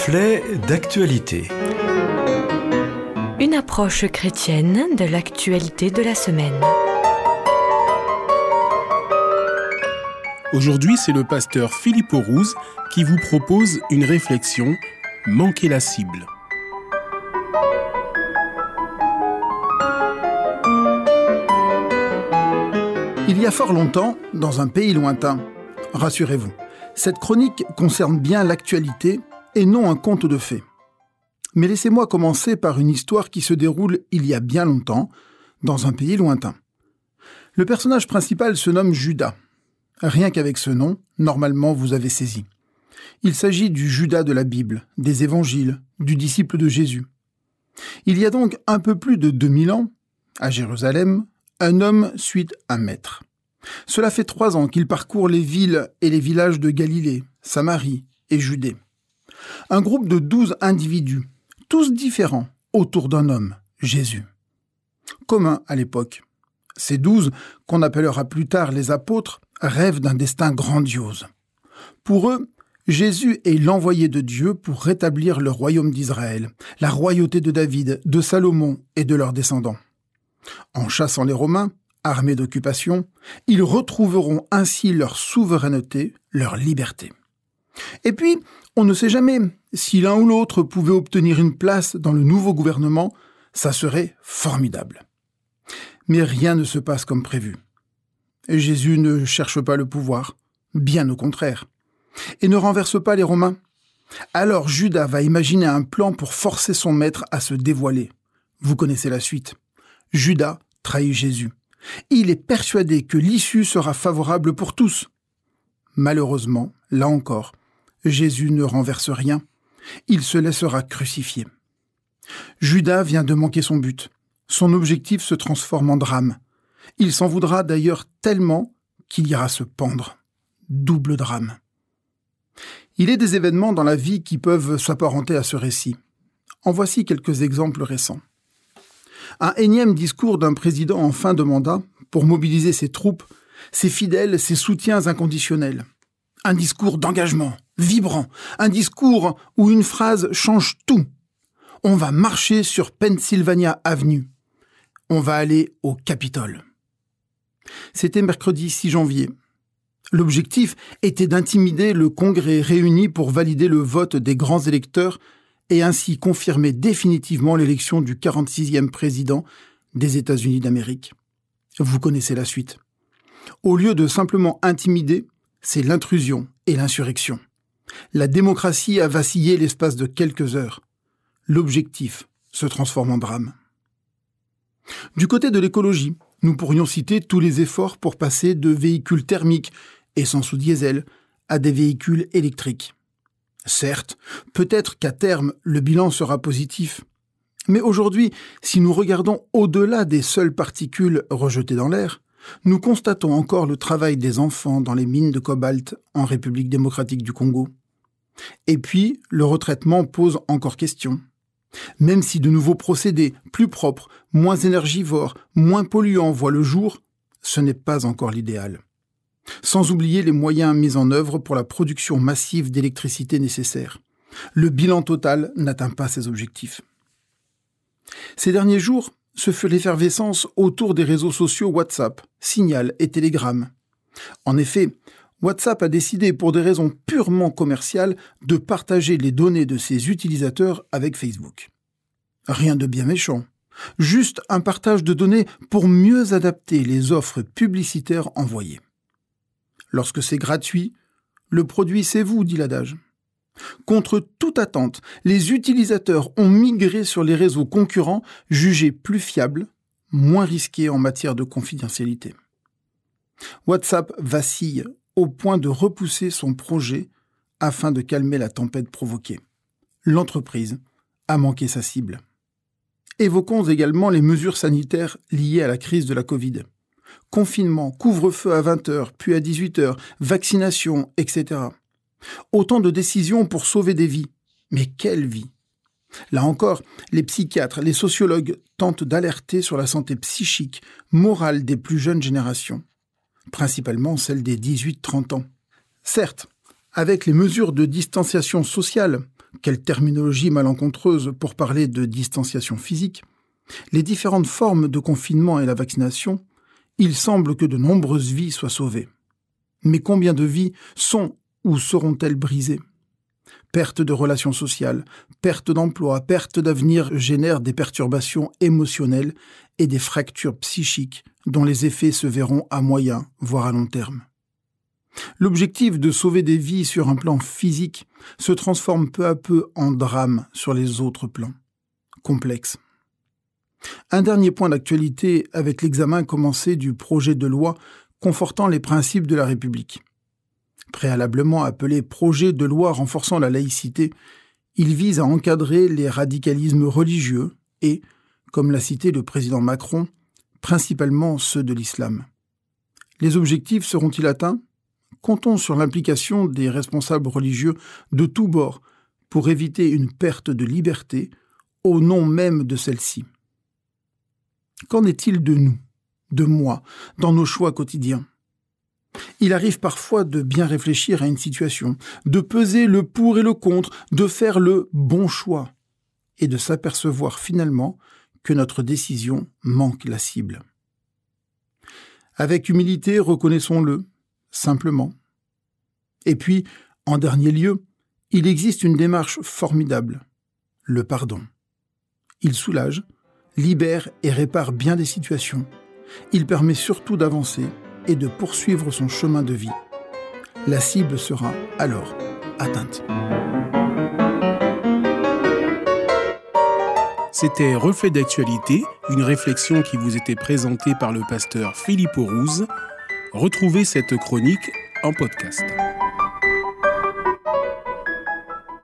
Reflet d'actualité. Une approche chrétienne de l'actualité de la semaine. Aujourd'hui, c'est le pasteur Philippe Aurouz qui vous propose une réflexion Manquer la cible. Il y a fort longtemps, dans un pays lointain, rassurez-vous, cette chronique concerne bien l'actualité et non un conte de fées. Mais laissez-moi commencer par une histoire qui se déroule il y a bien longtemps, dans un pays lointain. Le personnage principal se nomme Judas. Rien qu'avec ce nom, normalement vous avez saisi. Il s'agit du Judas de la Bible, des évangiles, du disciple de Jésus. Il y a donc un peu plus de 2000 ans, à Jérusalem, un homme suit un maître. Cela fait trois ans qu'il parcourt les villes et les villages de Galilée, Samarie et Judée. Un groupe de douze individus, tous différents, autour d'un homme, Jésus. Commun à l'époque. Ces douze, qu'on appellera plus tard les apôtres, rêvent d'un destin grandiose. Pour eux, Jésus est l'envoyé de Dieu pour rétablir le royaume d'Israël, la royauté de David, de Salomon et de leurs descendants. En chassant les Romains, armés d'occupation, ils retrouveront ainsi leur souveraineté, leur liberté. Et puis, on ne sait jamais, si l'un ou l'autre pouvait obtenir une place dans le nouveau gouvernement, ça serait formidable. Mais rien ne se passe comme prévu. Jésus ne cherche pas le pouvoir, bien au contraire, et ne renverse pas les Romains. Alors Judas va imaginer un plan pour forcer son maître à se dévoiler. Vous connaissez la suite. Judas trahit Jésus. Il est persuadé que l'issue sera favorable pour tous. Malheureusement, là encore, Jésus ne renverse rien. Il se laissera crucifier. Judas vient de manquer son but. Son objectif se transforme en drame. Il s'en voudra d'ailleurs tellement qu'il ira se pendre. Double drame. Il est des événements dans la vie qui peuvent s'apparenter à ce récit. En voici quelques exemples récents un énième discours d'un président en fin de mandat pour mobiliser ses troupes, ses fidèles, ses soutiens inconditionnels. Un discours d'engagement, vibrant, un discours où une phrase change tout. On va marcher sur Pennsylvania Avenue. On va aller au Capitole. C'était mercredi 6 janvier. L'objectif était d'intimider le Congrès réuni pour valider le vote des grands électeurs et ainsi confirmer définitivement l'élection du 46e président des États-Unis d'Amérique. Vous connaissez la suite. Au lieu de simplement intimider, c'est l'intrusion et l'insurrection. La démocratie a vacillé l'espace de quelques heures. L'objectif se transforme en drame. Du côté de l'écologie, nous pourrions citer tous les efforts pour passer de véhicules thermiques, essence ou diesel, à des véhicules électriques. Certes, peut-être qu'à terme, le bilan sera positif. Mais aujourd'hui, si nous regardons au-delà des seules particules rejetées dans l'air, nous constatons encore le travail des enfants dans les mines de cobalt en République démocratique du Congo. Et puis, le retraitement pose encore question. Même si de nouveaux procédés plus propres, moins énergivores, moins polluants voient le jour, ce n'est pas encore l'idéal sans oublier les moyens mis en œuvre pour la production massive d'électricité nécessaire. Le bilan total n'atteint pas ses objectifs. Ces derniers jours, ce fut l'effervescence autour des réseaux sociaux WhatsApp, Signal et Telegram. En effet, WhatsApp a décidé, pour des raisons purement commerciales, de partager les données de ses utilisateurs avec Facebook. Rien de bien méchant. Juste un partage de données pour mieux adapter les offres publicitaires envoyées. Lorsque c'est gratuit, le produit c'est vous, dit l'adage. Contre toute attente, les utilisateurs ont migré sur les réseaux concurrents jugés plus fiables, moins risqués en matière de confidentialité. WhatsApp vacille au point de repousser son projet afin de calmer la tempête provoquée. L'entreprise a manqué sa cible. Évoquons également les mesures sanitaires liées à la crise de la Covid confinement, couvre-feu à 20h, puis à 18h, vaccination, etc. Autant de décisions pour sauver des vies. Mais quelle vie Là encore, les psychiatres, les sociologues tentent d'alerter sur la santé psychique, morale des plus jeunes générations, principalement celle des 18-30 ans. Certes, avec les mesures de distanciation sociale, quelle terminologie malencontreuse pour parler de distanciation physique, les différentes formes de confinement et la vaccination, il semble que de nombreuses vies soient sauvées. Mais combien de vies sont ou seront-elles brisées? Perte de relations sociales, perte d'emploi, perte d'avenir génèrent des perturbations émotionnelles et des fractures psychiques dont les effets se verront à moyen, voire à long terme. L'objectif de sauver des vies sur un plan physique se transforme peu à peu en drame sur les autres plans. Complexe. Un dernier point d'actualité avec l'examen commencé du projet de loi confortant les principes de la République. Préalablement appelé projet de loi renforçant la laïcité, il vise à encadrer les radicalismes religieux et, comme l'a cité le président Macron, principalement ceux de l'islam. Les objectifs seront-ils atteints? Comptons sur l'implication des responsables religieux de tous bords pour éviter une perte de liberté au nom même de celle-ci. Qu'en est-il de nous, de moi, dans nos choix quotidiens? Il arrive parfois de bien réfléchir à une situation, de peser le pour et le contre, de faire le bon choix, et de s'apercevoir finalement que notre décision manque la cible. Avec humilité, reconnaissons-le, simplement. Et puis, en dernier lieu, il existe une démarche formidable, le pardon. Il soulage, libère et répare bien des situations. Il permet surtout d'avancer et de poursuivre son chemin de vie. La cible sera alors atteinte. C'était Reflet d'actualité, une réflexion qui vous était présentée par le pasteur Philippe Rouze. Retrouvez cette chronique en podcast.